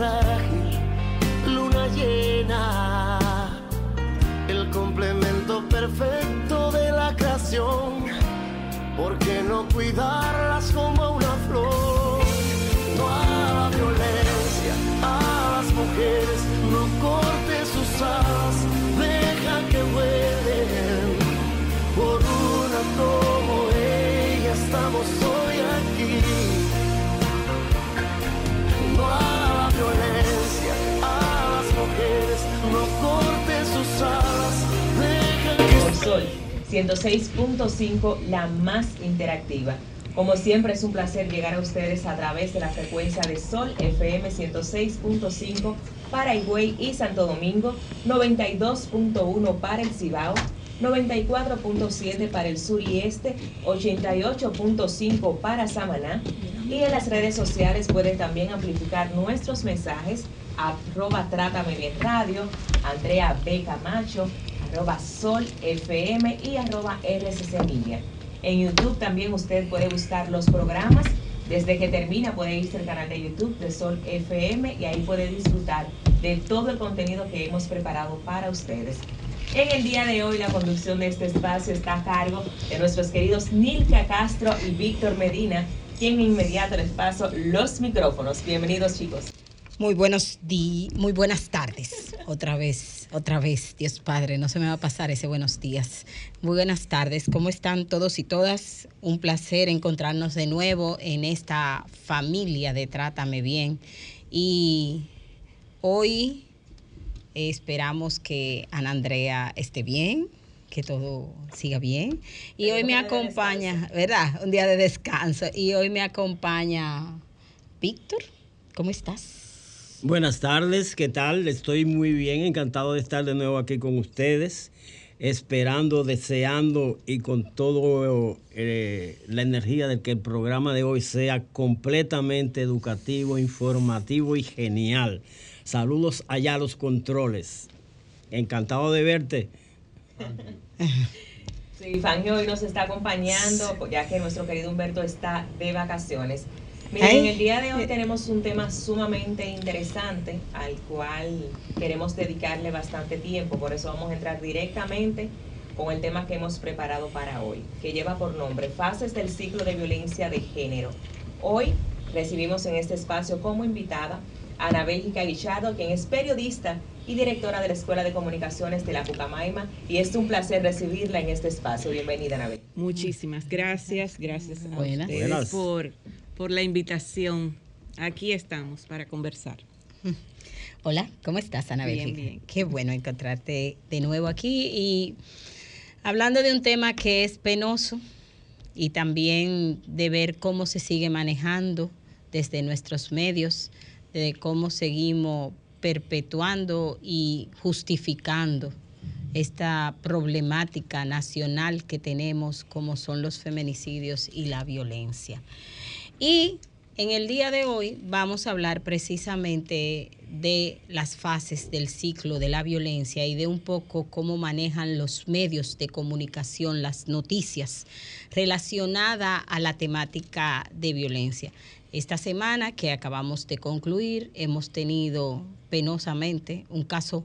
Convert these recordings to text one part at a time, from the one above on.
Frágil, 106.5, la más interactiva. Como siempre es un placer llegar a ustedes a través de la frecuencia de Sol FM 106.5 para Higüey y Santo Domingo, 92.1 para el Cibao, 94.7 para el sur y este, 88.5 para Samaná. Y en las redes sociales pueden también amplificar nuestros mensajes arroba Trátame Bien Radio, Andrea B. Camacho, arroba Sol FM y arroba RCC. En YouTube también usted puede buscar los programas. Desde que termina puede irse al canal de YouTube de Sol FM y ahí puede disfrutar de todo el contenido que hemos preparado para ustedes. En el día de hoy la conducción de este espacio está a cargo de nuestros queridos Nilka Castro y Víctor Medina, quien inmediato les paso los micrófonos. Bienvenidos chicos. Muy buenos días, muy buenas tardes. Otra vez, otra vez, Dios Padre, no se me va a pasar ese buenos días. Muy buenas tardes, ¿cómo están todos y todas? Un placer encontrarnos de nuevo en esta familia de Trátame Bien. Y hoy esperamos que Ana Andrea esté bien, que todo siga bien. Y Pero hoy me de acompaña, ¿verdad? Un día de descanso. Y hoy me acompaña Víctor. ¿Cómo estás? Buenas tardes, ¿qué tal? Estoy muy bien, encantado de estar de nuevo aquí con ustedes, esperando, deseando y con todo eh, la energía de que el programa de hoy sea completamente educativo, informativo y genial. Saludos allá a los controles. Encantado de verte. Sí, Fangio hoy nos está acompañando, ya que nuestro querido Humberto está de vacaciones. Miren, Ay. en el día de hoy tenemos un tema sumamente interesante al cual queremos dedicarle bastante tiempo, por eso vamos a entrar directamente con el tema que hemos preparado para hoy, que lleva por nombre Fases del ciclo de violencia de género. Hoy recibimos en este espacio como invitada a Ana Bélgica Guichardo, quien es periodista y directora de la Escuela de Comunicaciones de la Pucamaima, y es un placer recibirla en este espacio. Bienvenida, Ana Muchísimas gracias, gracias a Buenas. ustedes Buenas. por, por la invitación. Aquí estamos para conversar. Hola, ¿cómo estás, Ana Bien, Bélgica? bien. Qué bueno encontrarte de nuevo aquí y hablando de un tema que es penoso y también de ver cómo se sigue manejando desde nuestros medios, de cómo seguimos perpetuando y justificando esta problemática nacional que tenemos como son los feminicidios y la violencia. Y en el día de hoy vamos a hablar precisamente de las fases del ciclo de la violencia y de un poco cómo manejan los medios de comunicación las noticias relacionadas a la temática de violencia. Esta semana que acabamos de concluir hemos tenido penosamente un caso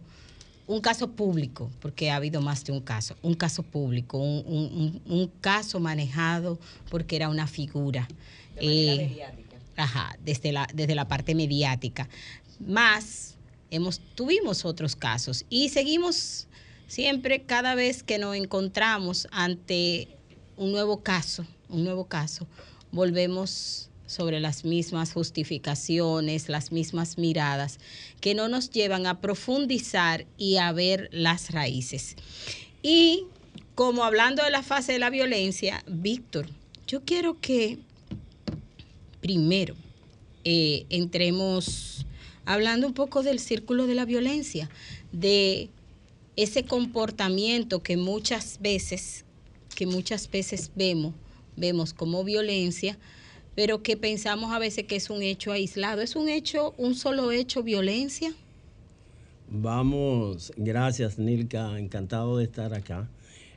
un caso público, porque ha habido más de un caso, un caso público, un- un caso manejado porque era una figura. De Eh, mediática. Ajá, desde la, desde la parte mediática. Más, hemos, tuvimos otros casos y seguimos siempre, cada vez que nos encontramos ante un nuevo caso, un nuevo caso, volvemos sobre las mismas justificaciones, las mismas miradas, que no nos llevan a profundizar y a ver las raíces. Y como hablando de la fase de la violencia, Víctor, yo quiero que primero eh, entremos hablando un poco del círculo de la violencia, de ese comportamiento que muchas veces, que muchas veces vemos, vemos como violencia, pero que pensamos a veces que es un hecho aislado. ¿Es un hecho, un solo hecho violencia? Vamos, gracias Nilka, encantado de estar acá.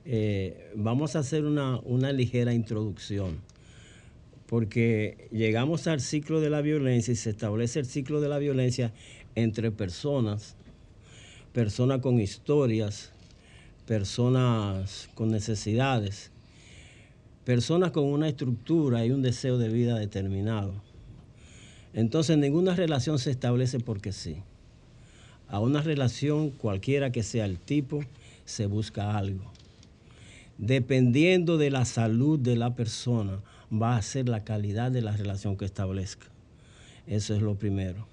Eh, vamos a hacer una, una ligera introducción, porque llegamos al ciclo de la violencia y se establece el ciclo de la violencia entre personas, personas con historias, personas con necesidades, personas con una estructura y un deseo de vida determinado. Entonces ninguna relación se establece porque sí. A una relación, cualquiera que sea el tipo, se busca algo. Dependiendo de la salud de la persona, va a ser la calidad de la relación que establezca. Eso es lo primero.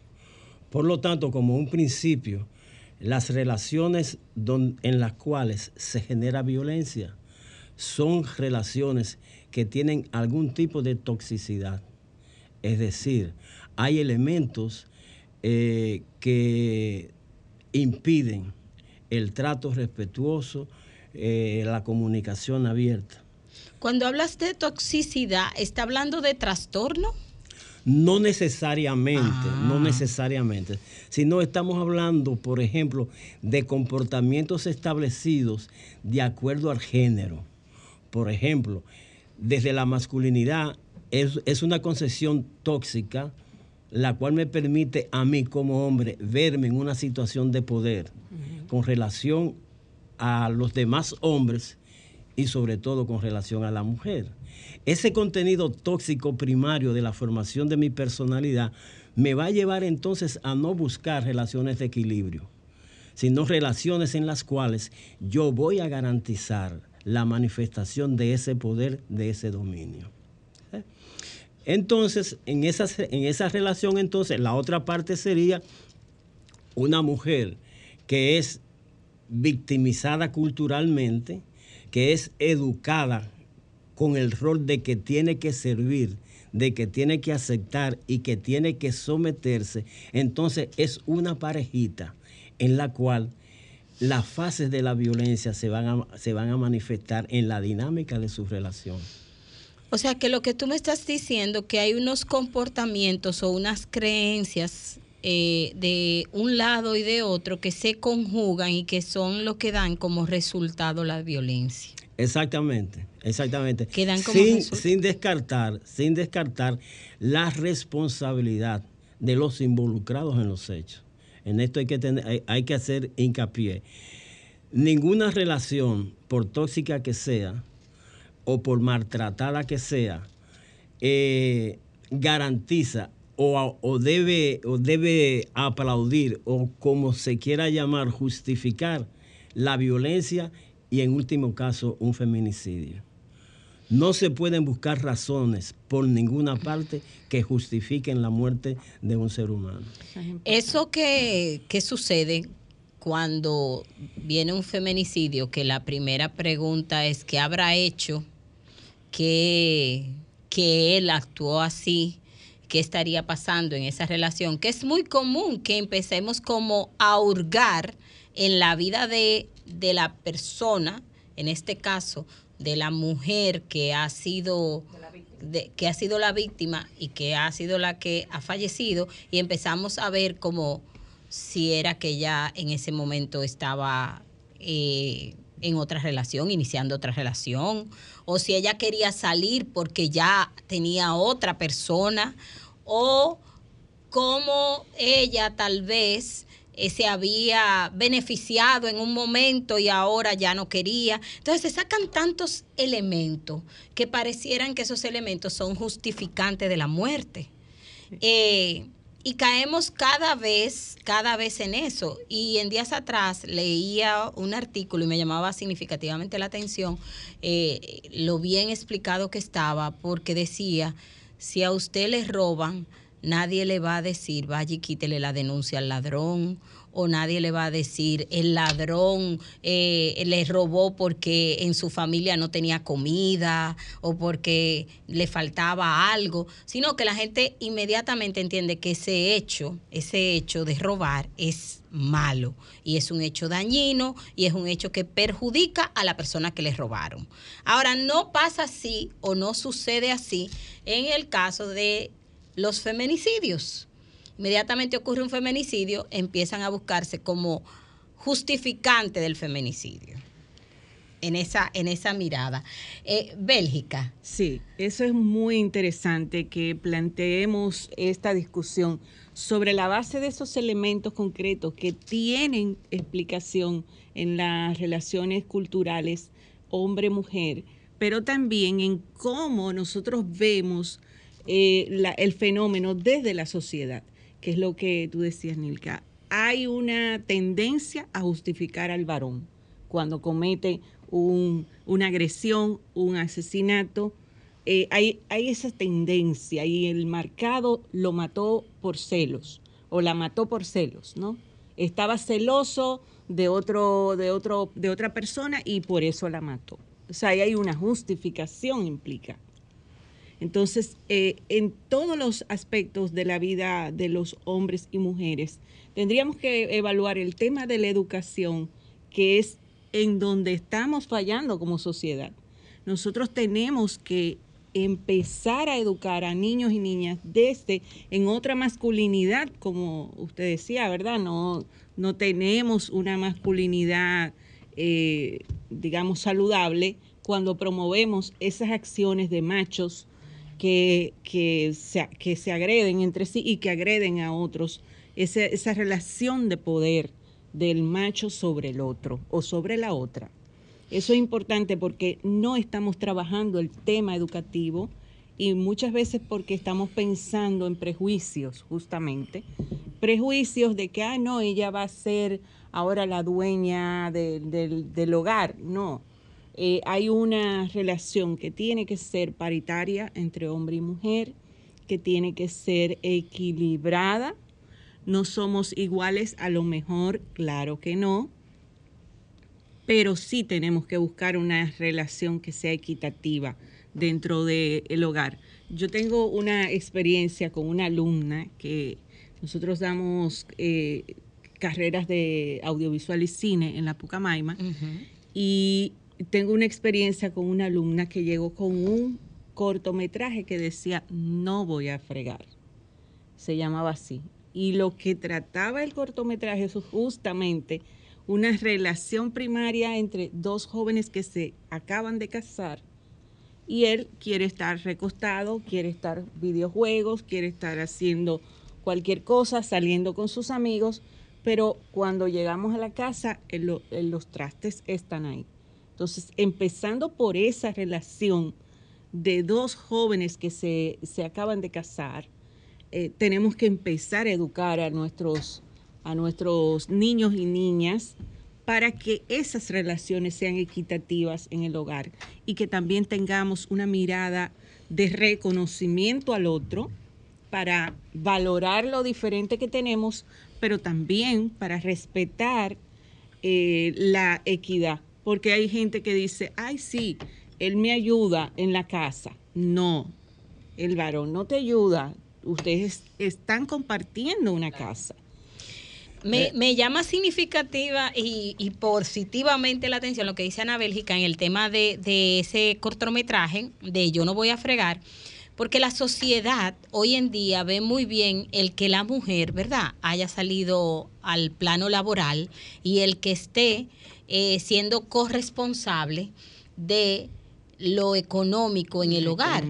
Por lo tanto, como un principio, las relaciones en las cuales se genera violencia son relaciones que tienen algún tipo de toxicidad. Es decir, hay elementos eh, que impiden el trato respetuoso, eh, la comunicación abierta. Cuando hablas de toxicidad, ¿está hablando de trastorno? No necesariamente, no ah. necesariamente, sino estamos hablando, por ejemplo, de comportamientos establecidos de acuerdo al género. Por ejemplo, desde la masculinidad es, es una concepción tóxica la cual me permite a mí como hombre verme en una situación de poder con relación a los demás hombres y sobre todo con relación a la mujer. Ese contenido tóxico primario de la formación de mi personalidad me va a llevar entonces a no buscar relaciones de equilibrio, sino relaciones en las cuales yo voy a garantizar la manifestación de ese poder, de ese dominio. Entonces, en esa, en esa relación, entonces, la otra parte sería una mujer que es victimizada culturalmente, que es educada con el rol de que tiene que servir, de que tiene que aceptar y que tiene que someterse, entonces es una parejita en la cual las fases de la violencia se van a, se van a manifestar en la dinámica de su relación. O sea que lo que tú me estás diciendo, que hay unos comportamientos o unas creencias eh, de un lado y de otro que se conjugan y que son lo que dan como resultado la violencia. Exactamente, exactamente. sin, sin descartar, sin descartar la responsabilidad de los involucrados en los hechos. En esto hay que tener, hay que hacer hincapié. Ninguna relación, por tóxica que sea, o por maltratada que sea, eh, garantiza o, debe, o debe aplaudir o como se quiera llamar, justificar la violencia y en último caso un feminicidio. No se pueden buscar razones por ninguna parte que justifiquen la muerte de un ser humano. Eso que, que sucede cuando viene un feminicidio, que la primera pregunta es qué habrá hecho que, que él actuó así, qué estaría pasando en esa relación, que es muy común que empecemos como a hurgar en la vida de, de la persona, en este caso, de la mujer que ha sido de, que ha sido la víctima y que ha sido la que ha fallecido y empezamos a ver como si era que ella en ese momento estaba eh, en otra relación, iniciando otra relación, o si ella quería salir porque ya tenía otra persona, o cómo ella tal vez eh, se había beneficiado en un momento y ahora ya no quería. Entonces se sacan tantos elementos que parecieran que esos elementos son justificantes de la muerte. Eh, y caemos cada vez, cada vez en eso. Y en días atrás leía un artículo y me llamaba significativamente la atención eh, lo bien explicado que estaba, porque decía, si a usted le roban, nadie le va a decir, vaya y quítele la denuncia al ladrón o nadie le va a decir el ladrón eh, le robó porque en su familia no tenía comida o porque le faltaba algo, sino que la gente inmediatamente entiende que ese hecho, ese hecho de robar es malo y es un hecho dañino y es un hecho que perjudica a la persona que le robaron. Ahora, no pasa así o no sucede así en el caso de los feminicidios inmediatamente ocurre un feminicidio, empiezan a buscarse como justificante del feminicidio. En esa, en esa mirada. Eh, Bélgica. Sí, eso es muy interesante que planteemos esta discusión sobre la base de esos elementos concretos que tienen explicación en las relaciones culturales hombre-mujer, pero también en cómo nosotros vemos eh, el fenómeno desde la sociedad que es lo que tú decías, Nilka, hay una tendencia a justificar al varón cuando comete una agresión, un asesinato. Eh, hay, hay esa tendencia y el marcado lo mató por celos o la mató por celos, ¿no? Estaba celoso de otro, de otro, de otra persona y por eso la mató. O sea, ahí hay una justificación implica. Entonces, eh, en todos los aspectos de la vida de los hombres y mujeres, tendríamos que evaluar el tema de la educación, que es en donde estamos fallando como sociedad. Nosotros tenemos que empezar a educar a niños y niñas desde en otra masculinidad, como usted decía, ¿verdad? No, no tenemos una masculinidad, eh, digamos, saludable cuando promovemos esas acciones de machos que, que, se, que se agreden entre sí y que agreden a otros, esa, esa relación de poder del macho sobre el otro o sobre la otra. Eso es importante porque no estamos trabajando el tema educativo y muchas veces porque estamos pensando en prejuicios, justamente. Prejuicios de que, ah, no, ella va a ser ahora la dueña del, del hogar. No, eh, hay una relación que tiene que ser paritaria entre hombre y mujer, que tiene que ser equilibrada. No somos iguales a lo mejor, claro que no, pero sí tenemos que buscar una relación que sea equitativa dentro del hogar. Yo tengo una experiencia con una alumna que nosotros damos eh, carreras de audiovisual y cine en la Pucamaima y tengo una experiencia con una alumna que llegó con un cortometraje que decía, no voy a fregar. Se llamaba así. Y lo que trataba el cortometraje es justamente una relación primaria entre dos jóvenes que se acaban de casar y él quiere estar recostado, quiere estar videojuegos, quiere estar haciendo cualquier cosa, saliendo con sus amigos, pero cuando llegamos a la casa, los trastes están ahí. Entonces, empezando por esa relación de dos jóvenes que se, acaban de casar, eh, tenemos que empezar a educar a nuestros, a nuestros niños y niñas para que esas relaciones sean equitativas en el hogar y que también tengamos una mirada de reconocimiento al otro para valorar lo diferente que tenemos, pero también para respetar eh, la equidad porque hay gente que dice, ay, sí, él me ayuda en la casa. No, el varón no te ayuda. Ustedes están compartiendo una casa. Me, me, llama significativa y, y, positivamente la atención lo que dice Ana Bélgica en el tema de, de, ese cortometraje de Yo no voy a fregar, porque la sociedad hoy en día ve muy bien el que la mujer, ¿verdad?, haya salido al plano laboral y el que esté eh, siendo corresponsable de lo económico en el hogar.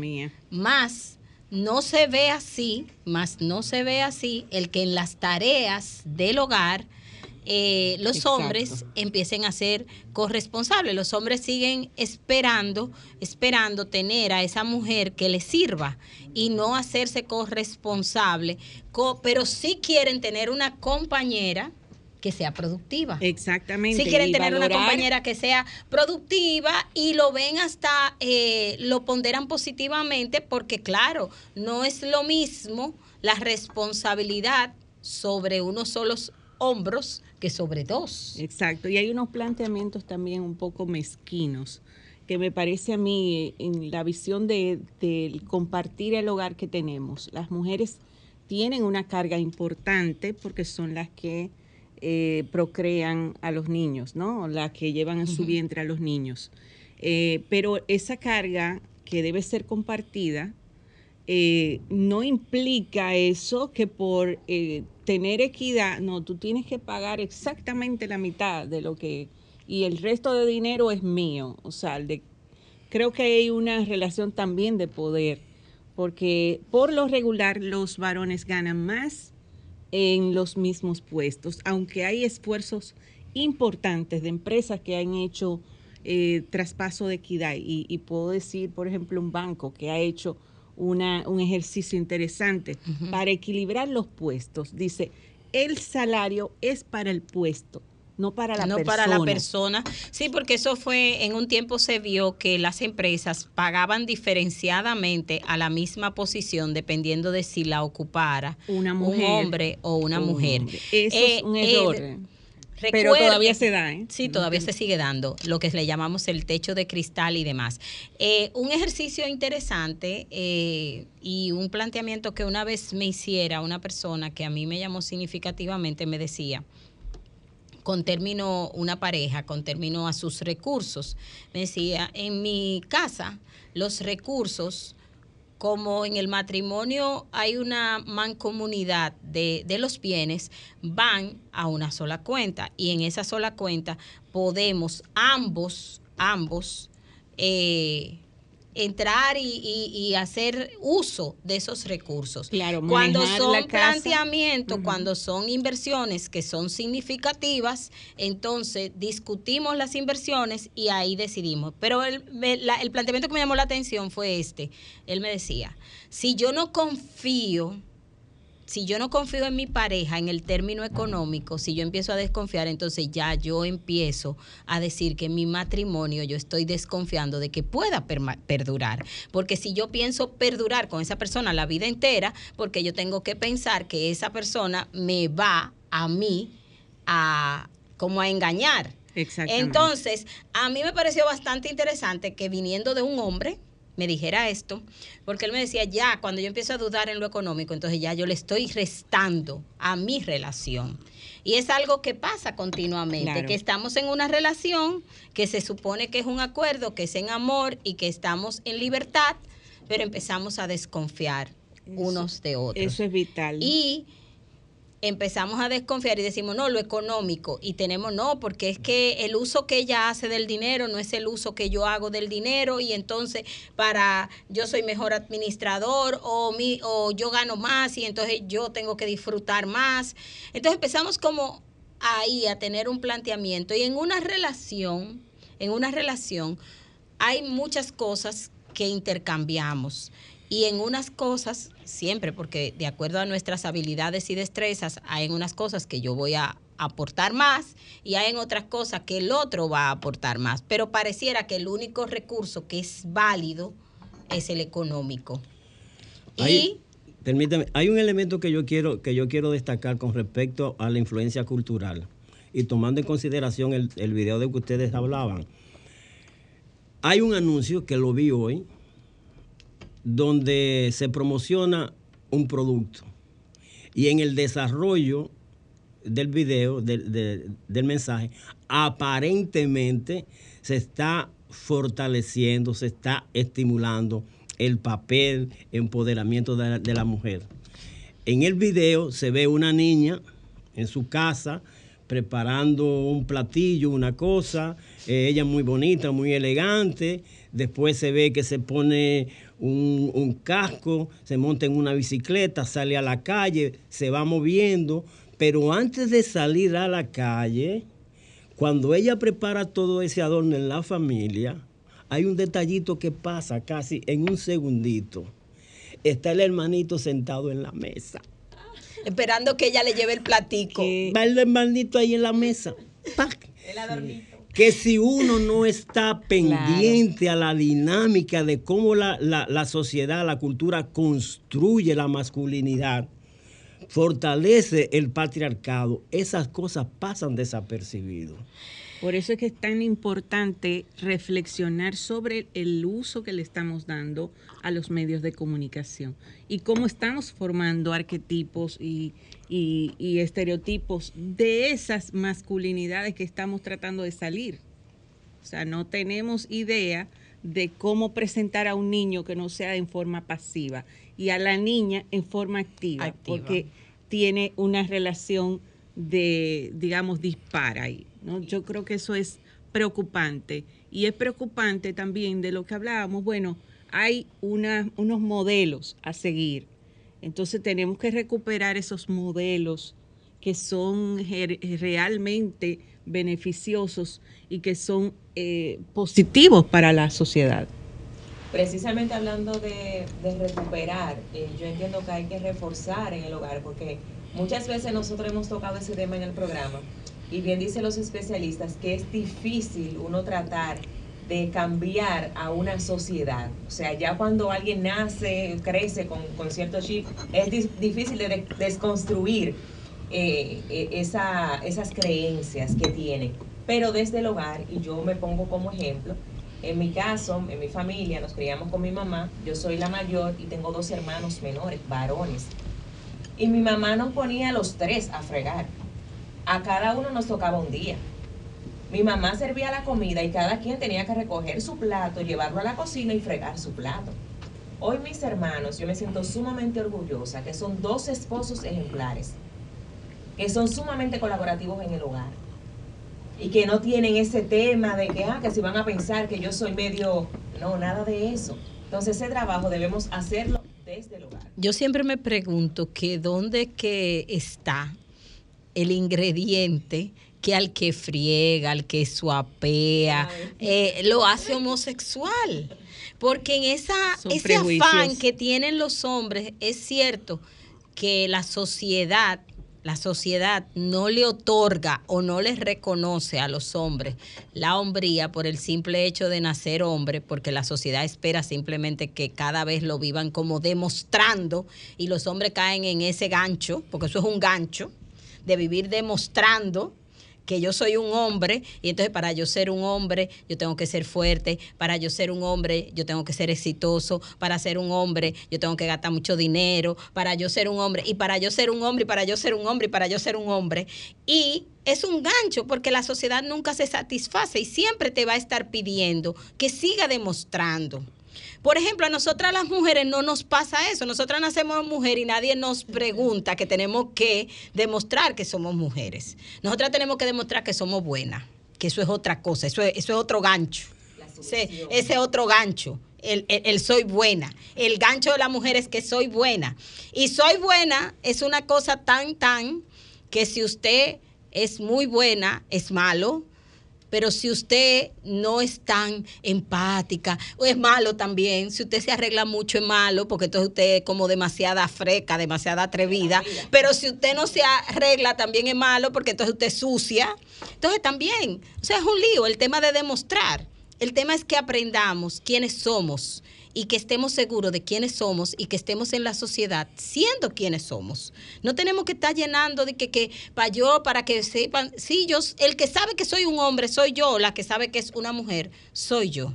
Más no se ve así, más no se ve así el que en las tareas del hogar eh, los Exacto. hombres empiecen a ser corresponsables. Los hombres siguen esperando, esperando tener a esa mujer que les sirva y no hacerse corresponsable, co- pero sí quieren tener una compañera que sea productiva. Exactamente. Si quieren tener una compañera que sea productiva y lo ven hasta, eh, lo ponderan positivamente porque claro, no es lo mismo la responsabilidad sobre unos solos hombros que sobre dos. Exacto, y hay unos planteamientos también un poco mezquinos que me parece a mí en la visión de, compartir el hogar que tenemos. Las mujeres tienen una carga importante porque son las que eh, procrean a los niños, ¿no? Las que llevan en su vientre a los niños. Eh, pero esa carga que debe ser compartida eh, no implica eso que por tener equidad, no, tú tienes que pagar exactamente la mitad de lo que, y el resto de dinero es mío. O sea, de, creo que hay una relación también de poder, porque por lo regular los varones ganan más en los mismos puestos, aunque hay esfuerzos importantes de empresas que han hecho eh, traspaso de equidad y, y puedo decir, por ejemplo, un banco que ha hecho una, un ejercicio interesante para equilibrar los puestos. Dice, el salario es para el puesto, no para la no persona. para la persona. Sí, porque eso fue, en un tiempo se vio que las empresas pagaban diferenciadamente a la misma posición dependiendo de si la ocupara Una un hombre o una un mujer. hombre. Eso es un error. Pero recuerde- todavía se da, ¿eh? Sí, todavía se sigue dando lo que le llamamos el techo de cristal y demás. Eh, un ejercicio interesante eh, y un planteamiento que una vez me hiciera una persona que a mí me llamó significativamente, me decía, con término una pareja, con término a sus recursos, me decía, en mi casa los recursos como en el matrimonio hay una mancomunidad de, de los bienes, van a una sola cuenta. Y en esa sola cuenta podemos ambos, ambos, eh, entrar y, y- y hacer uso de esos recursos. Claro, cuando son planteamientos, cuando son inversiones que son significativas, entonces discutimos las inversiones y ahí decidimos. Pero el, la- el planteamiento que me llamó la atención fue este. Él me decía, si yo no confío, si yo no confío en mi pareja en el término económico, si yo empiezo a desconfiar, entonces ya yo empiezo a decir que mi matrimonio yo estoy desconfiando de que pueda perdurar. Porque si yo pienso perdurar con esa persona la vida entera, porque yo tengo que pensar que esa persona me va a mí a como a engañar. Exactamente. Entonces, a mí me pareció bastante interesante que viniendo de un hombre me dijera esto, porque él me decía, ya, cuando yo empiezo a dudar en lo económico, entonces ya yo le estoy restando a mi relación. Y es algo que pasa continuamente, Claro. que estamos en una relación que se supone que es un acuerdo, que es en amor y que estamos en libertad, pero empezamos a desconfiar unos de otros. Eso es vital. Y empezamos a desconfiar y decimos, no, lo económico. Y tenemos, no, porque es que el uso que ella hace del dinero no es el uso que yo hago del dinero. Y entonces, para yo soy mejor administrador o, mi, o yo gano más y entonces yo tengo que disfrutar más. Entonces empezamos como ahí a tener un planteamiento. Y en una relación, en una relación, hay muchas cosas que intercambiamos. Y en unas cosas, siempre, porque de acuerdo a nuestras habilidades y destrezas, hay en unas cosas que yo voy a aportar más y hay en otras cosas que el otro va a aportar más. Pero pareciera que el único recurso que es válido es el económico. Hay- Y permíteme, hay un elemento que yo quiero que yo quiero destacar con respecto a la influencia cultural y tomando en consideración el, el video de que ustedes hablaban. Hay un anuncio que lo vi hoy donde se promociona un producto y en el desarrollo del video, del, de- del mensaje, aparentemente se está fortaleciendo, se está estimulando el papel, empoderamiento de la, de la mujer. En el video se ve una niña en su casa preparando un platillo, una cosa, eh, ella muy bonita, muy elegante, después se ve que se pone un, un casco, se monta en una bicicleta, sale a la calle, se va moviendo, Pero antes de salir a la calle, cuando ella prepara todo ese adorno en la familia, hay un detallito que pasa casi en un segundito. Está el hermanito sentado en la mesa. Esperando que ella le lleve el platico. Va el hermanito ahí en la mesa. El adornito. Que si uno no está pendiente a la dinámica de cómo la, la- la sociedad, la cultura construye la masculinidad, fortalece el patriarcado, esas cosas pasan desapercibidas. Por eso es que es tan importante reflexionar sobre el uso que le estamos dando a los medios de comunicación y cómo estamos formando arquetipos y, y- y estereotipos de esas masculinidades que estamos tratando de salir. O sea, no tenemos idea de cómo presentar a un niño que no sea en forma pasiva y a la niña en forma activa, Activa. porque tiene una relación de, digamos, dispara ahí. ¿no? Yo creo que eso es preocupante. Y es preocupante también de lo que hablábamos. Bueno, hay una- unos modelos a seguir. Entonces tenemos que recuperar esos modelos que son realmente beneficiosos y que son eh, positivos para la sociedad. Precisamente hablando de, de recuperar, eh, yo entiendo que hay que reforzar en el hogar, porque muchas veces nosotros hemos tocado ese tema en el programa, y bien dicen los especialistas que es difícil uno tratar de cambiar a una sociedad. O sea, ya cuando alguien nace, crece con, con cierto chip, es difícil de, de- desconstruir eh, eh, esa- esas creencias que tienen. Pero desde el hogar, y yo me pongo como ejemplo, en mi caso, en mi familia, nos criamos con mi mamá, yo soy la mayor y tengo dos hermanos menores, varones. Y mi mamá nos ponía a los tres a fregar. A cada uno nos tocaba un día. Mi mamá servía la comida y cada quien tenía que recoger su plato, llevarlo a la cocina y fregar su plato. Hoy mis hermanos, yo me siento sumamente orgullosa, que son dos esposos ejemplares, que son sumamente colaborativos en el hogar y que no tienen ese tema de que, ah, que si van a pensar que yo soy medio, no, nada de eso. Entonces ese trabajo debemos hacerlo desde el hogar. Yo siempre me pregunto que dónde que está el ingrediente que al que friega, al que suapea, eh, lo hace homosexual. Porque en esa, Son ese afán que tienen los hombres, es cierto que la sociedad, la sociedad no le otorga o no les reconoce a los hombres la hombría por el simple hecho de nacer hombre, porque la sociedad espera simplemente que cada vez lo vivan como demostrando y los hombres caen en ese gancho, porque eso es un gancho, de vivir demostrando que yo soy un hombre y entonces para yo ser un hombre yo tengo que ser fuerte, para yo ser un hombre yo tengo que ser exitoso, para ser un hombre yo tengo que gastar mucho dinero, para yo ser un hombre y para yo ser un hombre y para yo ser un hombre y para yo ser un hombre. Y es un gancho porque la sociedad nunca se satisface y siempre te va a estar pidiendo que siga demostrando. Por ejemplo, a nosotras las mujeres no nos pasa eso. Nosotras nacemos mujer y nadie nos pregunta que tenemos que demostrar que somos mujeres. Nosotras tenemos que demostrar que somos buenas, que eso es otra cosa, eso es, otro gancho. Ese, ese otro gancho. El- el soy buena. El gancho de la mujer es que soy buena. Y soy buena es una cosa tan, tan, que si usted es muy buena, es malo. Pero si usted no es tan empática, o es malo también, si usted se arregla mucho es malo, porque entonces usted es como demasiada freca, demasiada atrevida. Pero si usted no se arregla también es malo, porque entonces usted es sucia. Entonces también, o sea, es un lío el tema de demostrar. El tema es que aprendamos quiénes somos y que estemos seguros de quiénes somos y que estemos en la sociedad siendo quienes somos. No tenemos que estar llenando de que, que para yo, para que sepan, sí, yo, el que sabe que soy un hombre soy yo, la que sabe que es una mujer soy yo.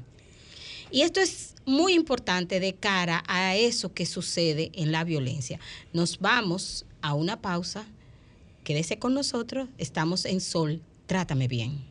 Y esto es muy importante de cara a eso que sucede en la violencia. Nos vamos a una pausa. Quédese con nosotros. Estamos en Sol. Trátame bien.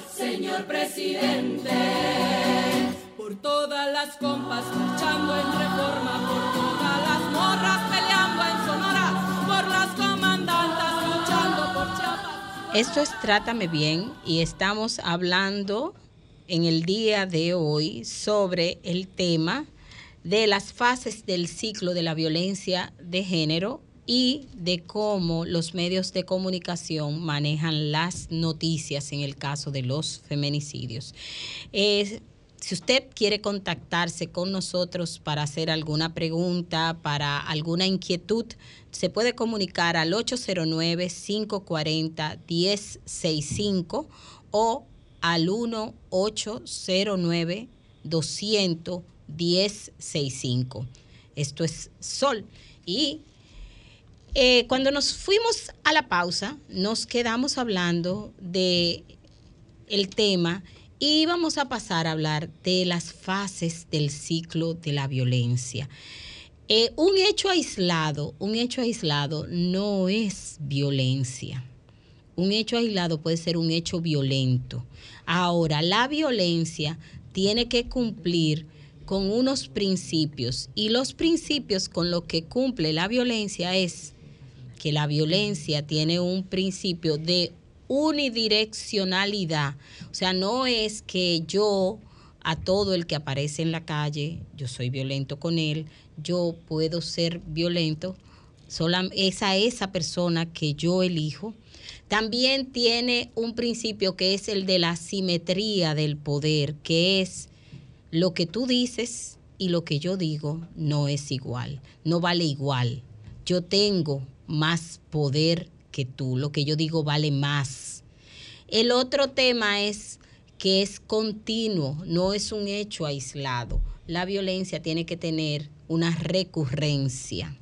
señor presidente. Por todas las compas marchando en reforma, por todas las morras peleando en Sonora, por las comandantas luchando por Chiapas. Esto es Trátame Bien y estamos hablando en el día de hoy sobre el tema de las fases del ciclo de la violencia de género y de cómo los medios de comunicación manejan las noticias en el caso de los feminicidios. Si usted quiere contactarse con nosotros para hacer alguna pregunta, para alguna inquietud, se puede comunicar al 809-540-1065 o al 1-809-200-1065. Esto es Sol. Y eh, cuando nos fuimos a la pausa, nos quedamos hablando de el tema y vamos a pasar a hablar de las fases del ciclo de la violencia. Eh, un hecho aislado, un hecho aislado no es violencia. Un hecho aislado puede ser un hecho violento. Ahora, la violencia tiene que cumplir con unos principios y los principios con los que cumple la violencia es que la violencia tiene un principio de unidireccionalidad. O sea, no es que yo a todo el que aparece en la calle, yo soy violento con él, yo puedo ser violento, sola, es a esa persona que yo elijo. También tiene un principio que es el de la simetría del poder, que es lo que tú dices y lo que yo digo no es igual, no vale igual. Yo tengo más poder que tú, lo que yo digo vale más. El otro tema es que es continuo, no es un hecho aislado. La violencia tiene que tener una recurrencia.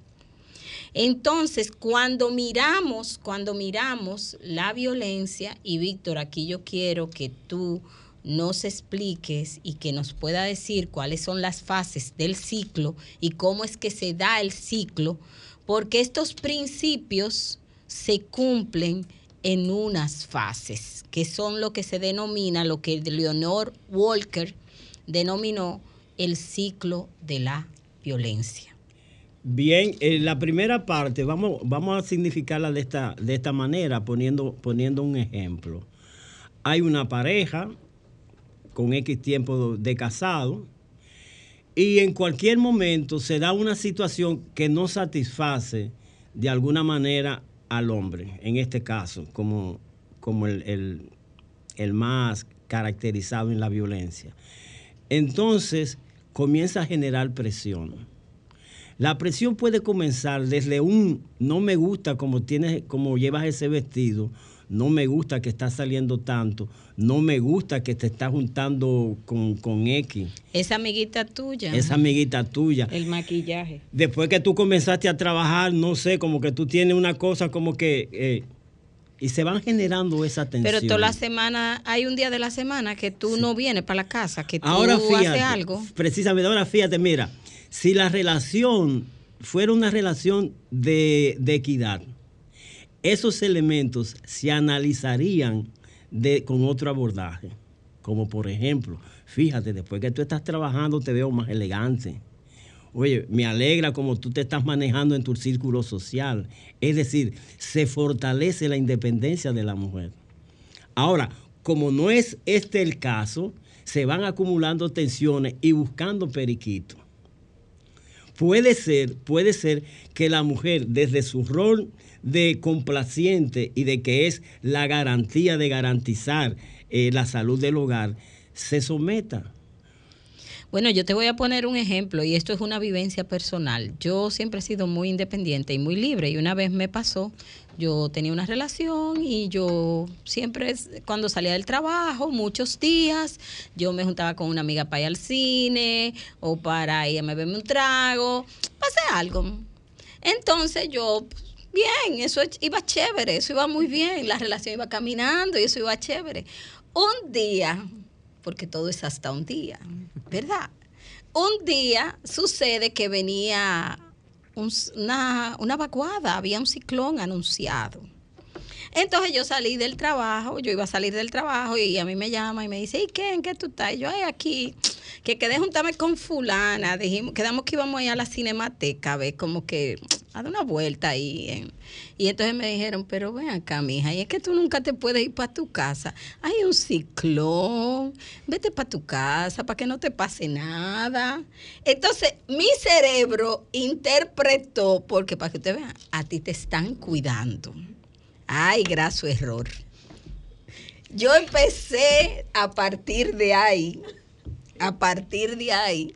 Entonces, cuando miramos, cuando miramos la violencia, y Víctor, aquí yo quiero que tú nos expliques y que nos pueda decir cuáles son las fases del ciclo y cómo es que se da el ciclo, porque estos principios se cumplen en unas fases, que son lo que se denomina, lo que Leonor Walker denominó el ciclo de la violencia. Bien, en la primera parte vamos, vamos a significarla de esta, de esta manera, poniendo, poniendo un ejemplo. Hay una pareja con X tiempo de casado y en cualquier momento se da una situación que no satisface de alguna manera al hombre, en este caso, como, como el, el, el más caracterizado en la violencia. Entonces comienza a generar presión. La presión puede comenzar desde un no me gusta como tienes, como llevas ese vestido, no me gusta que estás saliendo tanto, no me gusta que te estás juntando con, con X. Esa amiguita tuya. Esa amiguita tuya. El maquillaje. Después que tú comenzaste a trabajar, no sé, como que tú tienes una cosa como que... eh, y se van generando esa tensión. Pero toda la semana, hay un día de la semana que tú no vienes para la casa, que tú Ahora fíjate, haces algo. precisamente, ahora fíjate, mira, si la relación fuera una relación de, de equidad, esos elementos se analizarían con otro abordaje. Como por ejemplo, fíjate, después que tú estás trabajando te veo más elegante. Oye, me alegra como tú te estás manejando en tu círculo social. Es decir, se fortalece la independencia de la mujer. Ahora, como no es este el caso, se van acumulando tensiones y buscando periquitos. Puede ser, puede ser que la mujer desde su rol de complaciente y de que es la garantía de garantizar eh, la salud del hogar, se someta. Bueno, yo te voy a poner un ejemplo y esto es una vivencia personal. Yo siempre he sido muy independiente y muy libre y una vez me pasó, yo tenía una relación y yo siempre cuando salía del trabajo, muchos días, yo me juntaba con una amiga para ir al cine o para ir a beberme un trago, pasé algo. Entonces yo bien, eso iba chévere, eso iba muy bien, la relación iba caminando y eso iba chévere. Un día, porque todo es hasta un día, ¿verdad? Un día sucede que venía un- una, una vaguada, había un ciclón anunciado. Entonces yo salí del trabajo, yo iba a salir del trabajo y a mí me llama y me dice, ¿y qué? ¿En qué tú estás? Y yo, ay, aquí, que quedé juntarme con fulana, dijimos, quedamos que íbamos a ir a la cinemateca a como que a una vuelta ahí. Y entonces me dijeron, pero ven acá, mija, y es que tú nunca te puedes ir para tu casa. Hay un ciclón, vete para tu casa para que no te pase nada. Entonces mi cerebro interpretó, porque para que usted vea, a ti te están cuidando. Ay, graso error. Yo empecé a partir de ahí, a partir de ahí,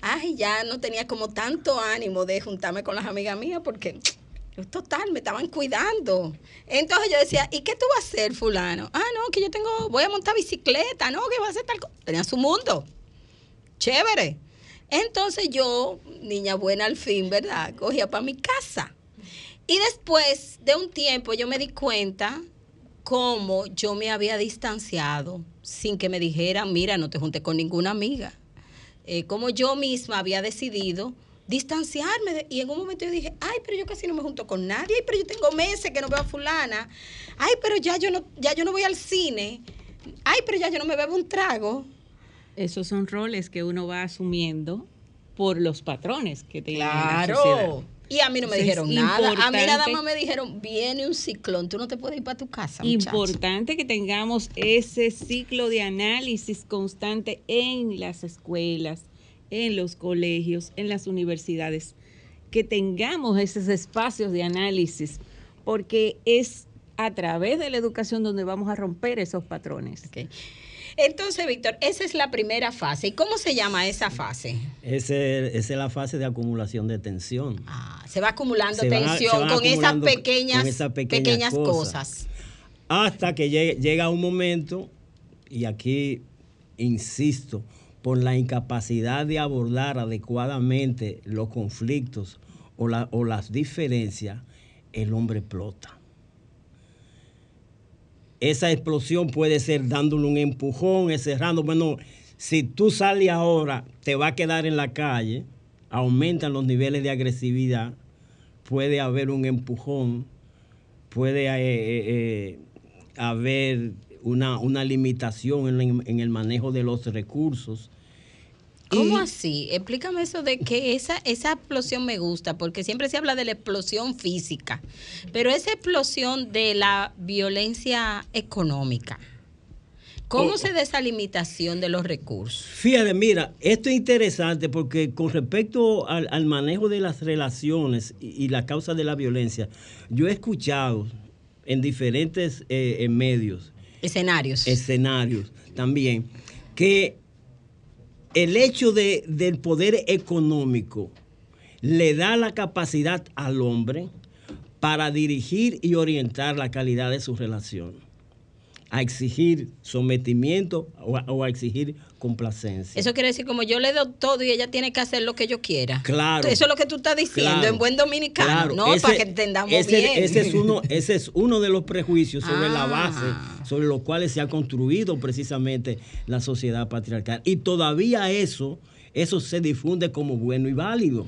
ay, ya no tenía como tanto ánimo de juntarme con las amigas mías porque, total, me estaban cuidando. Entonces yo decía, ¿y qué tú vas a hacer, fulano? Ah, no, que yo tengo, voy a montar bicicleta, no, que voy a hacer tal cosa. Tenía su mundo. Chévere. Entonces yo, niña buena al fin, ¿verdad? Cogía para mi casa. Y después de un tiempo yo me di cuenta cómo yo me había distanciado sin que me dijeran, mira, no te juntes con ninguna amiga. Eh, como yo misma había decidido distanciarme. de- y en un momento yo dije, ay, pero yo casi no me junto con nadie, ay, pero yo tengo meses que no veo a fulana, ay, pero ya yo no, ya yo no voy al cine, ay, pero ya yo no me bebo un trago. Esos son roles que uno va asumiendo por los patrones que tiene la sociedad. Y a mí no me Entonces, dijeron nada. A mí nada más me dijeron, viene un ciclón, tú no te puedes ir para tu casa. muchacho". Importante que tengamos ese ciclo de análisis constante en las escuelas, en los colegios, en las universidades, que tengamos esos espacios de análisis, porque es a través de la educación donde vamos a romper esos patrones. Ok. Entonces, Víctor, esa es la primera fase. ¿Y cómo se llama esa fase? Ese- esa es la fase de acumulación de tensión. Ah, se va acumulando Se tensión van con esas pequeñas, con esas pequeñas pequeñas cosas. cosas. Hasta que llegue- llega un momento, y aquí insisto, por la incapacidad de abordar adecuadamente los conflictos o, la- o las diferencias, el hombre explota. Esa explosión puede ser dándole un empujón, es cerrando. Bueno, si tú sales ahora, te va a quedar en la calle, aumentan los niveles de agresividad, puede haber un empujón, puede eh, eh, eh, haber una, una limitación en el manejo de los recursos. ¿Cómo Y- así? Explícame eso de que esa, esa explosión me gusta, porque siempre se habla de la explosión física, pero esa explosión de la violencia económica, ¿cómo Oh. se da esa limitación de los recursos? Fíjate, mira, esto es interesante porque con respecto al, al manejo de las relaciones y, y la causa de la violencia, yo he escuchado en diferentes eh, eh, medios, Escenarios. escenarios también, que el hecho de, del poder económico le da la capacidad al hombre para dirigir y orientar la calidad de su relación, a exigir sometimiento o a, o a exigir complacencia. Eso quiere decir como yo le doy todo y ella tiene que hacer lo que yo quiera. Claro. Eso es lo que tú estás diciendo Claro. en buen dominicano, Claro, ¿no? ese- Para que entendamos ese, bien. Ese es, uno, ese es uno de los prejuicios sobre la Ah. base sobre los cuales se ha construido precisamente la sociedad patriarcal. Y todavía eso, eso se difunde como bueno y válido.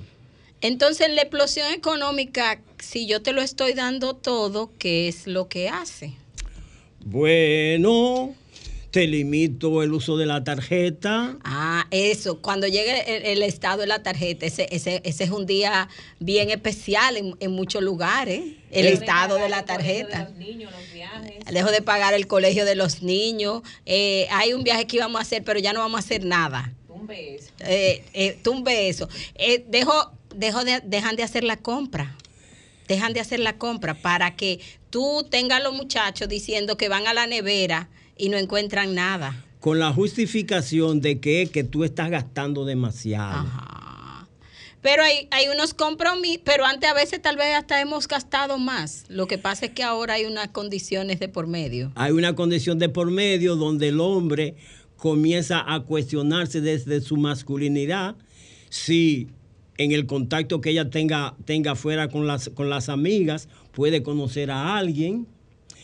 Entonces, la explosión económica, si yo te lo estoy dando todo, ¿qué es lo que hace? Bueno, te limito el uso de la tarjeta. Ah, eso, cuando llegue el, el estado de la tarjeta, ese, ese, ese es un día bien especial en, en muchos lugares, el Eh. estado de la tarjeta. Los niños, los viajes. Dejo de pagar el colegio de los niños. Eh, hay un viaje que íbamos a hacer, pero ya no vamos a hacer nada. Un beso. Eh, eh, tumbe eso. Eh, dejo, dejo de, dejan de hacer la compra. Dejan de hacer la compra para que tú tengas a los muchachos diciendo que van a la nevera y no encuentran nada. Con la justificación de que, que tú estás gastando demasiado. Ajá. Pero hay, hay unos compromisos, pero antes a veces tal vez hasta hemos gastado más. Lo que pasa es que ahora hay unas condiciones de por medio. Hay una condición de por medio donde el hombre comienza a cuestionarse desde su masculinidad si en el contacto que ella tenga, tenga fuera con las, con las amigas puede conocer a alguien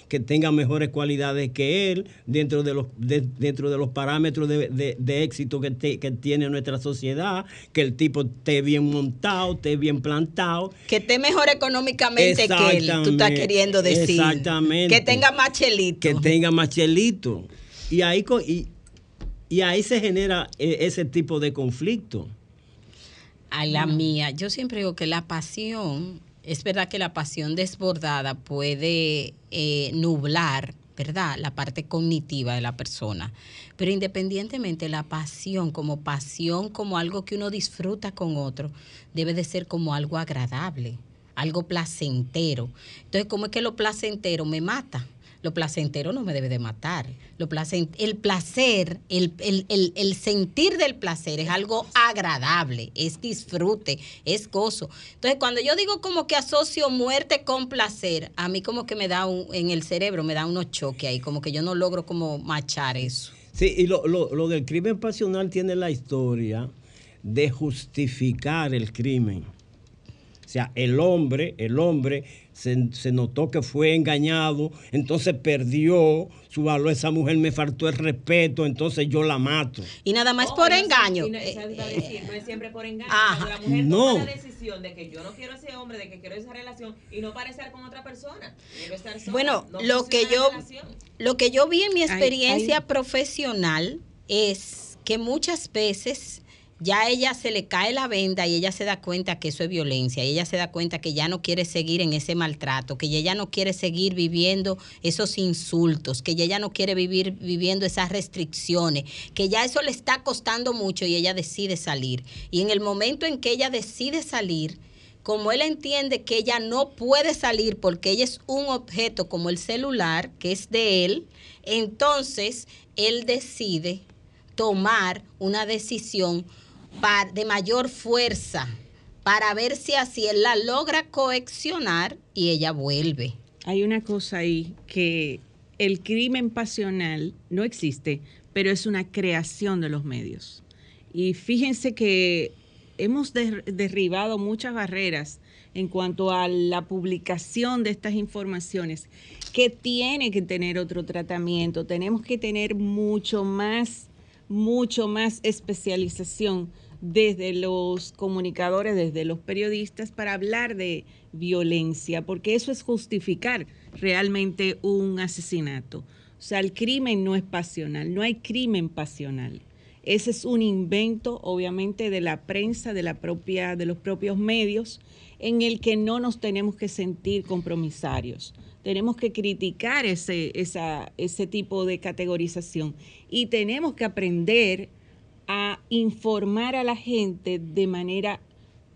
que tenga mejores cualidades que él dentro de los, de- dentro de los parámetros de, de- de éxito que, te- que tiene nuestra sociedad, que el tipo esté bien montado, esté bien plantado. Que esté mejor económicamente que él, tú estás queriendo decir. exactamente. Que tenga más chelito. que tenga más chelito. Y ahí, y, y ahí se genera eh, ese tipo de conflicto. A la mía, yo siempre digo que la pasión, es verdad que la pasión desbordada puede eh, nublar, ¿verdad? La parte cognitiva de la persona. Pero independientemente, la pasión como pasión, como algo que uno disfruta con otro, debe de ser como algo agradable, algo placentero. Entonces, ¿cómo es que lo placentero me mata? Lo placentero no me debe de matar. Lo el placer, el, el- el- el sentir del placer es algo agradable, es disfrute, es gozo. Entonces, cuando yo digo como que asocio muerte con placer, a mí como que me da un, en el cerebro, me da unos choques ahí, como que yo no logro como machar eso. Sí, y lo, lo- lo del crimen pasional tiene la historia de justificar el crimen. O sea, el hombre, el hombre se, se notó que fue engañado, entonces perdió su valor. Esa mujer me faltó el respeto, entonces yo la mato. Y nada más Oh, por sí, engaño. y no, Eh, decir, no es siempre por engaño. Ajá. Cuando la mujer No. toma la decisión de que yo no quiero a ese hombre, de que quiero esa relación y no parecer con otra persona. Quiero estar sola, Bueno, no lo que yo lo que yo vi en mi experiencia hay- profesional es que muchas veces ya ella se le cae la venda y ella se da cuenta que eso es violencia, y ella se da cuenta que ya no quiere seguir en ese maltrato, que ella no quiere seguir viviendo esos insultos, que ella no quiere vivir viviendo esas restricciones, que ya eso le está costando mucho y ella decide salir. Y en el momento en que ella decide salir, como él entiende que ella no puede salir porque ella es un objeto como el celular, que es de él, entonces él decide tomar una decisión de mayor fuerza para ver si así él la logra coaccionar y ella vuelve. Hay una cosa ahí que el crimen pasional no existe, pero es una creación de los medios. Y fíjense que hemos der- derribado muchas barreras en cuanto a la publicación de estas informaciones que tiene que tener otro tratamiento. Tenemos que tener mucho más, mucho más especialización desde los comunicadores, desde los periodistas para hablar de violencia, porque eso es justificar realmente un asesinato. O sea, el crimen no es pasional, no hay crimen pasional. Ese es un invento, obviamente, de la prensa, de, la propia, de los propios medios, en el que no nos tenemos que sentir compromisarios. Tenemos que criticar ese, esa- ese tipo de categorización y tenemos que aprender a informar a la gente de manera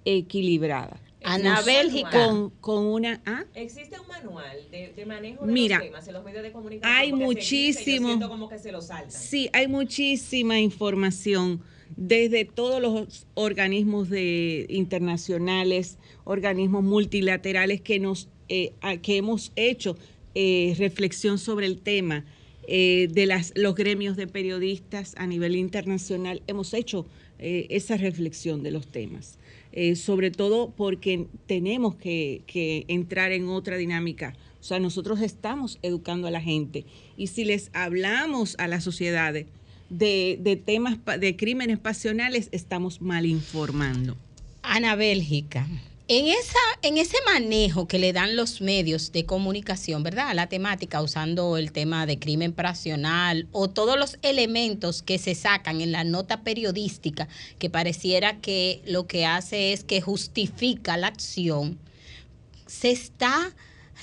equilibrada. Ana Bélgica. Con, con una... ¿ah? Existe un manual de, de manejo de Mira, los temas en los medios de comunicación. hay porque se dice, muchísimo- como que se lo saltan. Sí, hay muchísima información desde todos los organismos de, internacionales, organismos multilaterales que, nos, eh, a- que hemos hecho eh, reflexión sobre el tema. Eh, de las, los gremios de periodistas a nivel internacional, hemos hecho eh, esa reflexión de los temas. Eh, sobre todo porque tenemos que, entrar en otra dinámica. O sea, nosotros estamos educando a la gente y si les hablamos a las sociedades de, de temas de crímenes pasionales, estamos mal informando. Ana Bélgica, en, esa, en ese manejo que le dan los medios de comunicación, ¿verdad? A la temática, usando el tema de crimen pasional o todos los elementos que se sacan en la nota periodística, que pareciera que lo que hace es que justifica la acción, se está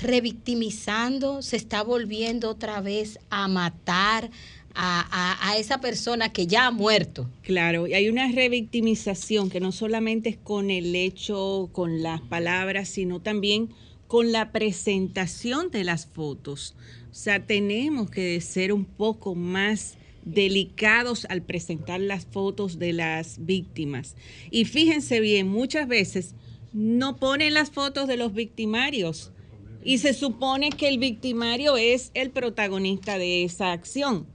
revictimizando, se está volviendo otra vez a matar a, esa persona que ya ha muerto. Claro, y hay una revictimización que no solamente es con el hecho, con las palabras, sino también con la presentación de las fotos. O sea, tenemos que ser un poco más delicados al presentar las fotos de las víctimas. Y fíjense bien, muchas veces no ponen las fotos de los victimarios y se supone que el victimario es el protagonista de esa acción.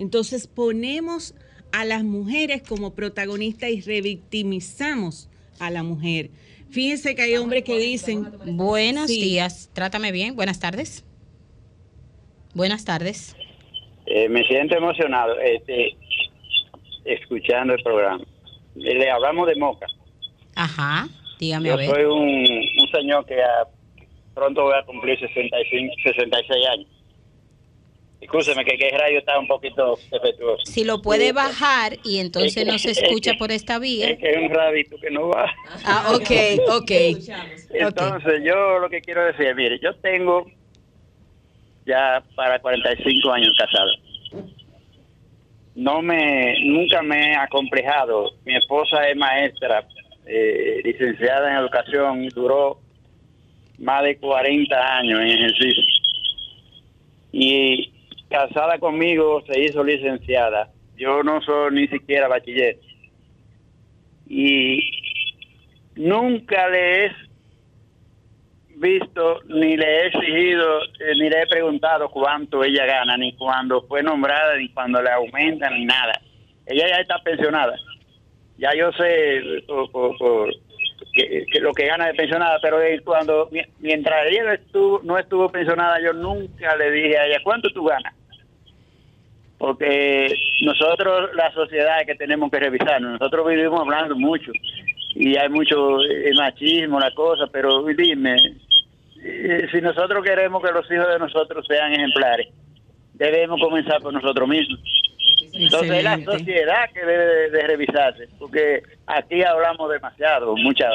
Entonces ponemos a las mujeres como protagonistas y revictimizamos a la mujer. Fíjense que hay hombres que dicen, Buenos Sí. días, trátame bien, buenas tardes. Buenas tardes. Eh, me siento emocionado este, escuchando el programa. Le hablamos de Moca. Ajá, dígame Yo a ver. soy un, un señor que pronto voy a cumplir 65, 66 años. Escúcheme que, que el radio está un poquito defectuoso. Si lo puede bajar y entonces no se escucha por esta vía. Es que es un radito que no va. Ah, ok, ok. Entonces, yo lo que quiero decir, mire, yo tengo ya para 45 años casado. No me, nunca me he acomplejado. Mi esposa es maestra, eh, licenciada en educación, duró más de 40 años en ejercicio. Y casada conmigo se hizo licenciada. Yo no soy ni siquiera bachiller. Y nunca le he visto ni le he exigido eh, ni le he preguntado cuánto ella gana ni cuando fue nombrada ni cuando le aumentan ni nada ella ya está pensionada ya yo sé que, lo que gana de pensionada pero cuando mi- mientras ella estuvo no estuvo pensionada yo nunca le dije a ella cuánto tú ganas porque nosotros la sociedad es que tenemos que revisar nosotros vivimos hablando mucho y hay mucho eh, machismo la cosa pero dime eh, si nosotros queremos que los hijos de nosotros sean ejemplares debemos comenzar por nosotros mismos entonces es la sociedad que debe de, de revisarse porque aquí hablamos demasiado muchas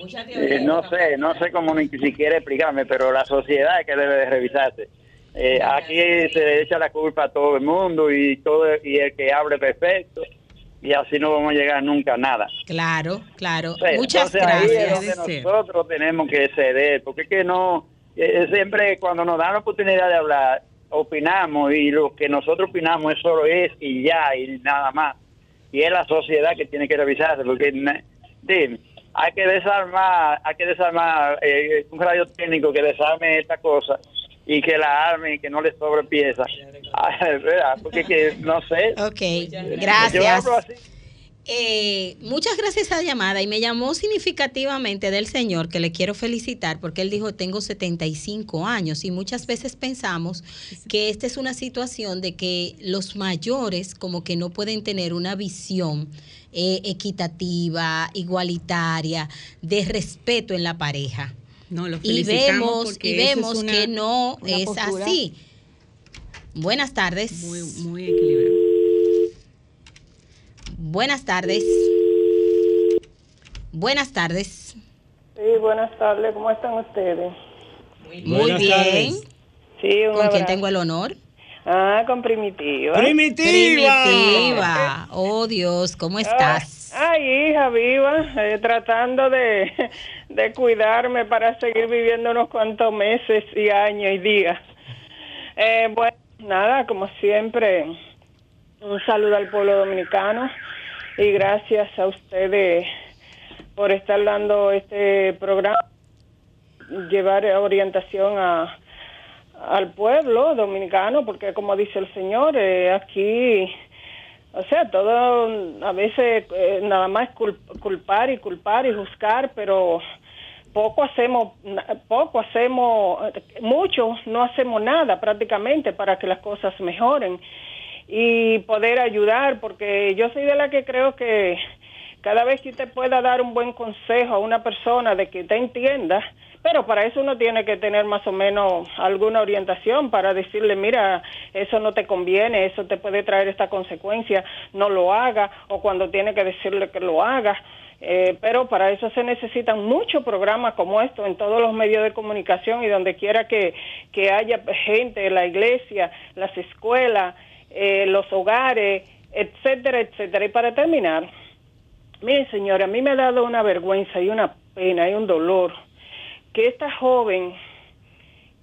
Mucha eh, no sé, no sé cómo ni siquiera explicarme, pero la sociedad es que debe de revisarse. Eh, aquí se le echa la culpa a todo el mundo y todo y el que hable perfecto y así no vamos a llegar nunca a nada. Claro, claro. Muchas entonces ahí es gracias. donde nosotros tenemos que ceder, porque es que no, eh, siempre cuando nos dan la oportunidad de hablar, opinamos y lo que nosotros opinamos es solo es y ya y nada más. Y es la sociedad que tiene que revisarse, porque dime, hay que desarmar, hay que desarmar eh, un radio técnico que desarme esta cosa y que la arme y que no le sobre piezas. Ay, ¿verdad? Porque que no sé. Ok, gracias. Eh, muchas gracias a la llamada y me llamó significativamente del señor que le quiero felicitar porque él dijo tengo 75 años y muchas veces pensamos que esta es una situación de que los mayores como que no pueden tener una visión eh, equitativa, igualitaria, de respeto en la pareja. No, lo Y vemos, porque y es vemos una- que no es postura así. Buenas tardes. Muy, muy equilibrado. Buenas tardes. Buenas tardes. Sí, buenas tardes, ¿cómo están ustedes? Muy Buenas bien. tardes. Sí, un ¿Con quién tengo el honor? Ah, con Primitiva. ¡Primitiva! Primitiva. Oh Dios, ¿cómo estás? Ay, hija viva, eh, tratando de, de cuidarme para seguir viviendo unos cuantos meses y años y días. Eh, bueno, nada, como siempre, un saludo al pueblo dominicano y gracias a ustedes por estar dando este programa, llevar orientación a, al pueblo dominicano, porque como dice el señor, eh, aquí, o sea, todo a veces eh, nada más cul- culpar y culpar y juzgar, pero poco hacemos, poco hacemos, mucho no hacemos nada prácticamente para que las cosas mejoren. Y poder ayudar, porque yo soy de la que creo que cada vez que usted pueda dar un buen consejo a una persona de que te entienda, pero para eso uno tiene que tener más o menos alguna orientación para decirle, mira, eso no te conviene, eso te puede traer esta consecuencia, no lo haga, o cuando tiene que decirle que lo haga. Eh, pero para eso se necesitan muchos programas como esto en todos los medios de comunicación y donde quiera que, que haya gente, la iglesia, las escuelas, eh, los hogares, etcétera, etcétera. Y para terminar, Mire, señora, a mí me ha dado una vergüenza y una pena y un dolor que esta joven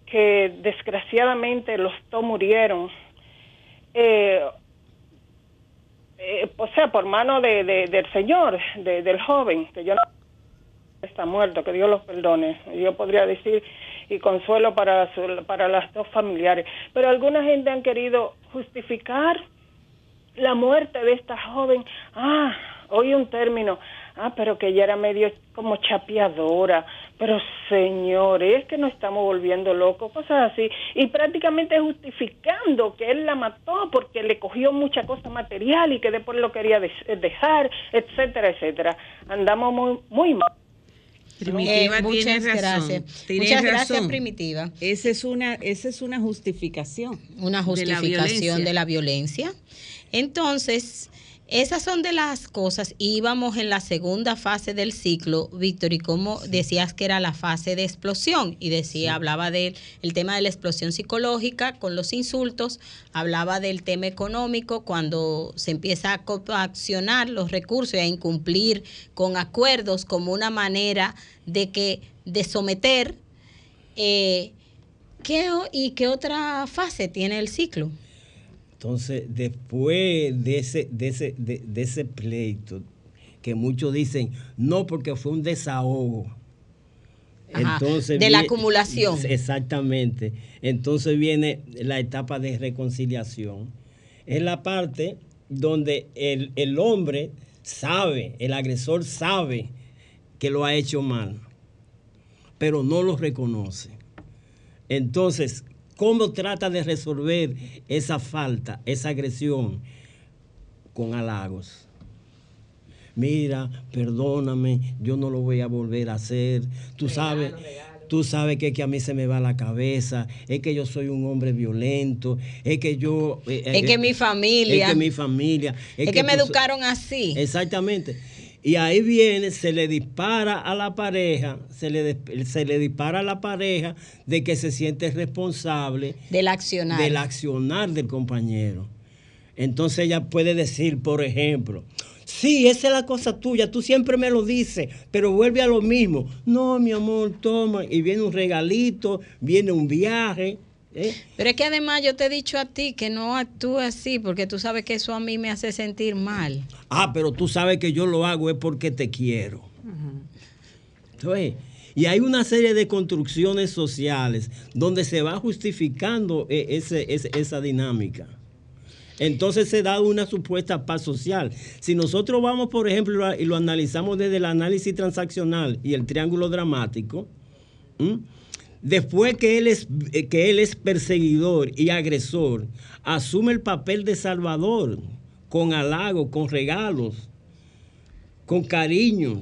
que desgraciadamente los dos murieron, eh, eh, o sea, por mano de, de- del señor, de- del joven, que yo no está muerto, que Dios los perdone. Yo podría decir y consuelo para su- para las dos familiares, pero alguna gente han querido justificar la muerte de esta joven, ah, oí un término, ah, pero que ella era medio como chapeadora, Pero señores, es que nos estamos volviendo locos, cosas así. Y prácticamente justificando que él la mató porque le cogió mucha cosa material y que después lo quería des- dejar, etcétera, etcétera. Andamos muy, muy mal. Primitiva Eh, muchas razón. gracias. Muchas gracias. Primitiva. Esa es una, esa es una justificación. Una de la justificación violencia. de la violencia. Entonces, esas son de las cosas. Íbamos en la segunda fase del ciclo, Víctor, y como decías que era la fase de explosión, y decía, hablaba del el tema de la explosión psicológica con los insultos, hablaba del tema económico, cuando se empieza a coaccionar los recursos y a incumplir con acuerdos como una manera de que, de someter. eh, ¿qué, ¿Y qué otra fase tiene el ciclo? Entonces, después de ese, de ese, de, de ese pleito, que muchos dicen, no, porque fue un desahogo. Ajá, de la acumulación. Exactamente. Entonces viene la etapa de reconciliación. Es la parte donde el, el hombre sabe, el agresor sabe que lo ha hecho mal, pero no lo reconoce. Entonces, ¿cómo trata de resolver esa falta, esa agresión? Con halagos. Mira, perdóname, yo no lo voy a volver a hacer. Tú sabes, tú sabes que, que a mí se me va la cabeza, es que yo soy un hombre violento, es que yo... eh, Es que mi familia. Es que mi familia. Es, que, me tú- educaron así. Exactamente. Y ahí viene, se le dispara a la pareja, se le, se le dispara a la pareja de que se siente responsable del accionar. del accionar del compañero. Entonces ella puede decir, por ejemplo, sí, esa es la cosa tuya, tú siempre me lo dices, pero vuelve a lo mismo. No, mi amor, toma. Y viene un regalito, viene un viaje. ¿Eh? Pero es que además yo te he dicho a ti que no actúes así, porque tú sabes que eso a mí me hace sentir mal. Ah, pero tú sabes que yo lo hago es porque te quiero. Entonces, y hay una serie de construcciones sociales donde se va justificando ese- ese- esa dinámica. Entonces se da una supuesta paz social. Si nosotros vamos, por ejemplo, y lo analizamos desde el análisis transaccional y el triángulo dramático, ¿m? Después que él, es, eh, que él es perseguidor y agresor, asume el papel de salvador, con halagos, con regalos, con cariño.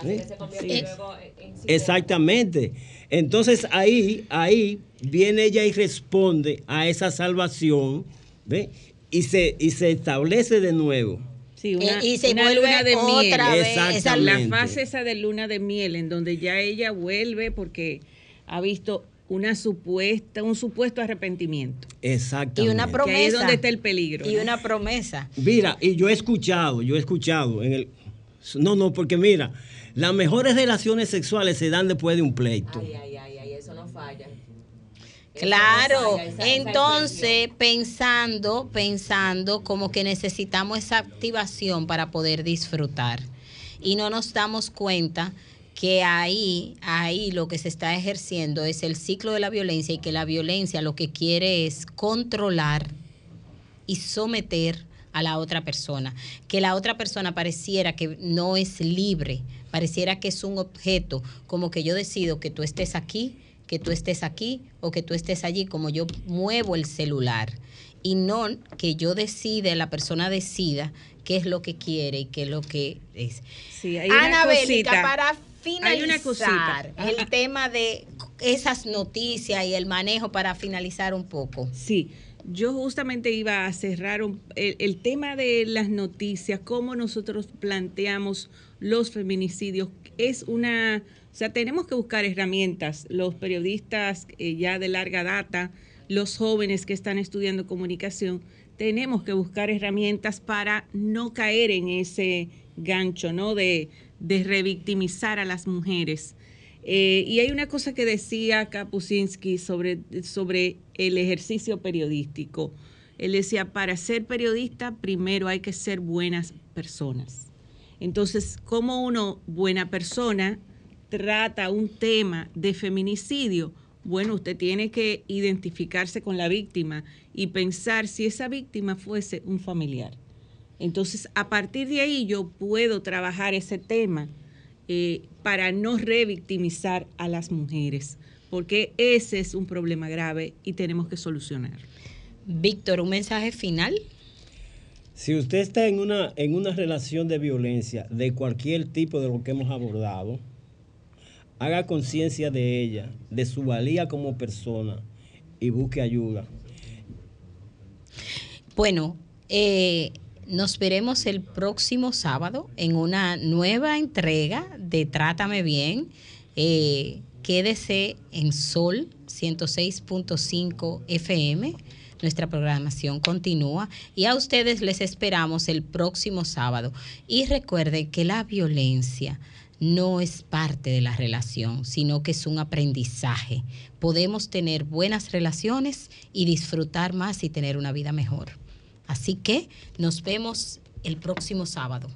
Así que se convierte Sí. luego en. Exactamente. Entonces ahí, ahí viene ella y responde a esa salvación, ¿ve? Y se, y se establece de nuevo. Sí, una, Eh, y se una vuelve luna de miel. otra vez esa Exactamente. La fase esa de luna de miel, en donde ya ella vuelve porque ha visto una supuesta, un supuesto arrepentimiento. Exactamente. Y una Que promesa. ahí es donde está el peligro. Y ¿no? una promesa. Mira, y yo he escuchado, yo he escuchado en el... No, no, porque mira, las mejores relaciones sexuales se dan después de un pleito. Ay, ay, ay, ay, eso no falla. Eso Claro, esa- esa entonces pensando, pensando como que necesitamos esa activación para poder disfrutar. Y no nos damos cuenta que ahí, ahí lo que se está ejerciendo es el ciclo de la violencia y que la violencia lo que quiere es controlar y someter a la otra persona, que la otra persona pareciera que no es libre, pareciera que es un objeto, como que yo decido que tú estés aquí, que tú estés aquí o que tú estés allí, como yo muevo el celular y no que yo decide, la persona decida qué es lo que quiere y qué es lo que es. Sí, hay una Anabélica, cosita. para Hay una cosita. finalizar el tema de esas noticias y el manejo para finalizar un poco. Sí, yo justamente iba a cerrar un- el, el tema de las noticias, cómo nosotros planteamos los feminicidios. Es una, o sea, tenemos que buscar herramientas, los periodistas eh, ya de larga data, los jóvenes que están estudiando comunicación, tenemos que buscar herramientas para no caer en ese gancho, ¿no? De, de revictimizar a las mujeres. Eh, y hay una cosa que decía Kapusinski sobre, sobre el ejercicio periodístico. Él decía, para ser periodista primero hay que ser buenas personas. Entonces, ¿cómo uno, buena persona, trata un tema de feminicidio? Bueno, usted tiene que identificarse con la víctima y pensar si esa víctima fuese un familiar. Entonces, a partir de ahí yo puedo trabajar ese tema eh, para no revictimizar a las mujeres, porque ese es un problema grave y tenemos que solucionar. Víctor, un mensaje final. Si usted está en una, en una relación de violencia de cualquier tipo de lo que hemos abordado, haga conciencia de ella, de su valía como persona y busque ayuda. Bueno, eh, nos veremos el próximo sábado en una nueva entrega de Trátame Bien. Eh, quédese en Sol 106.5 FM. Nuestra programación continúa y a ustedes les esperamos el próximo sábado. Y recuerden que la violencia no es parte de la relación, sino que es un aprendizaje. Podemos tener buenas relaciones y disfrutar más y tener una vida mejor. Así que nos vemos el próximo sábado.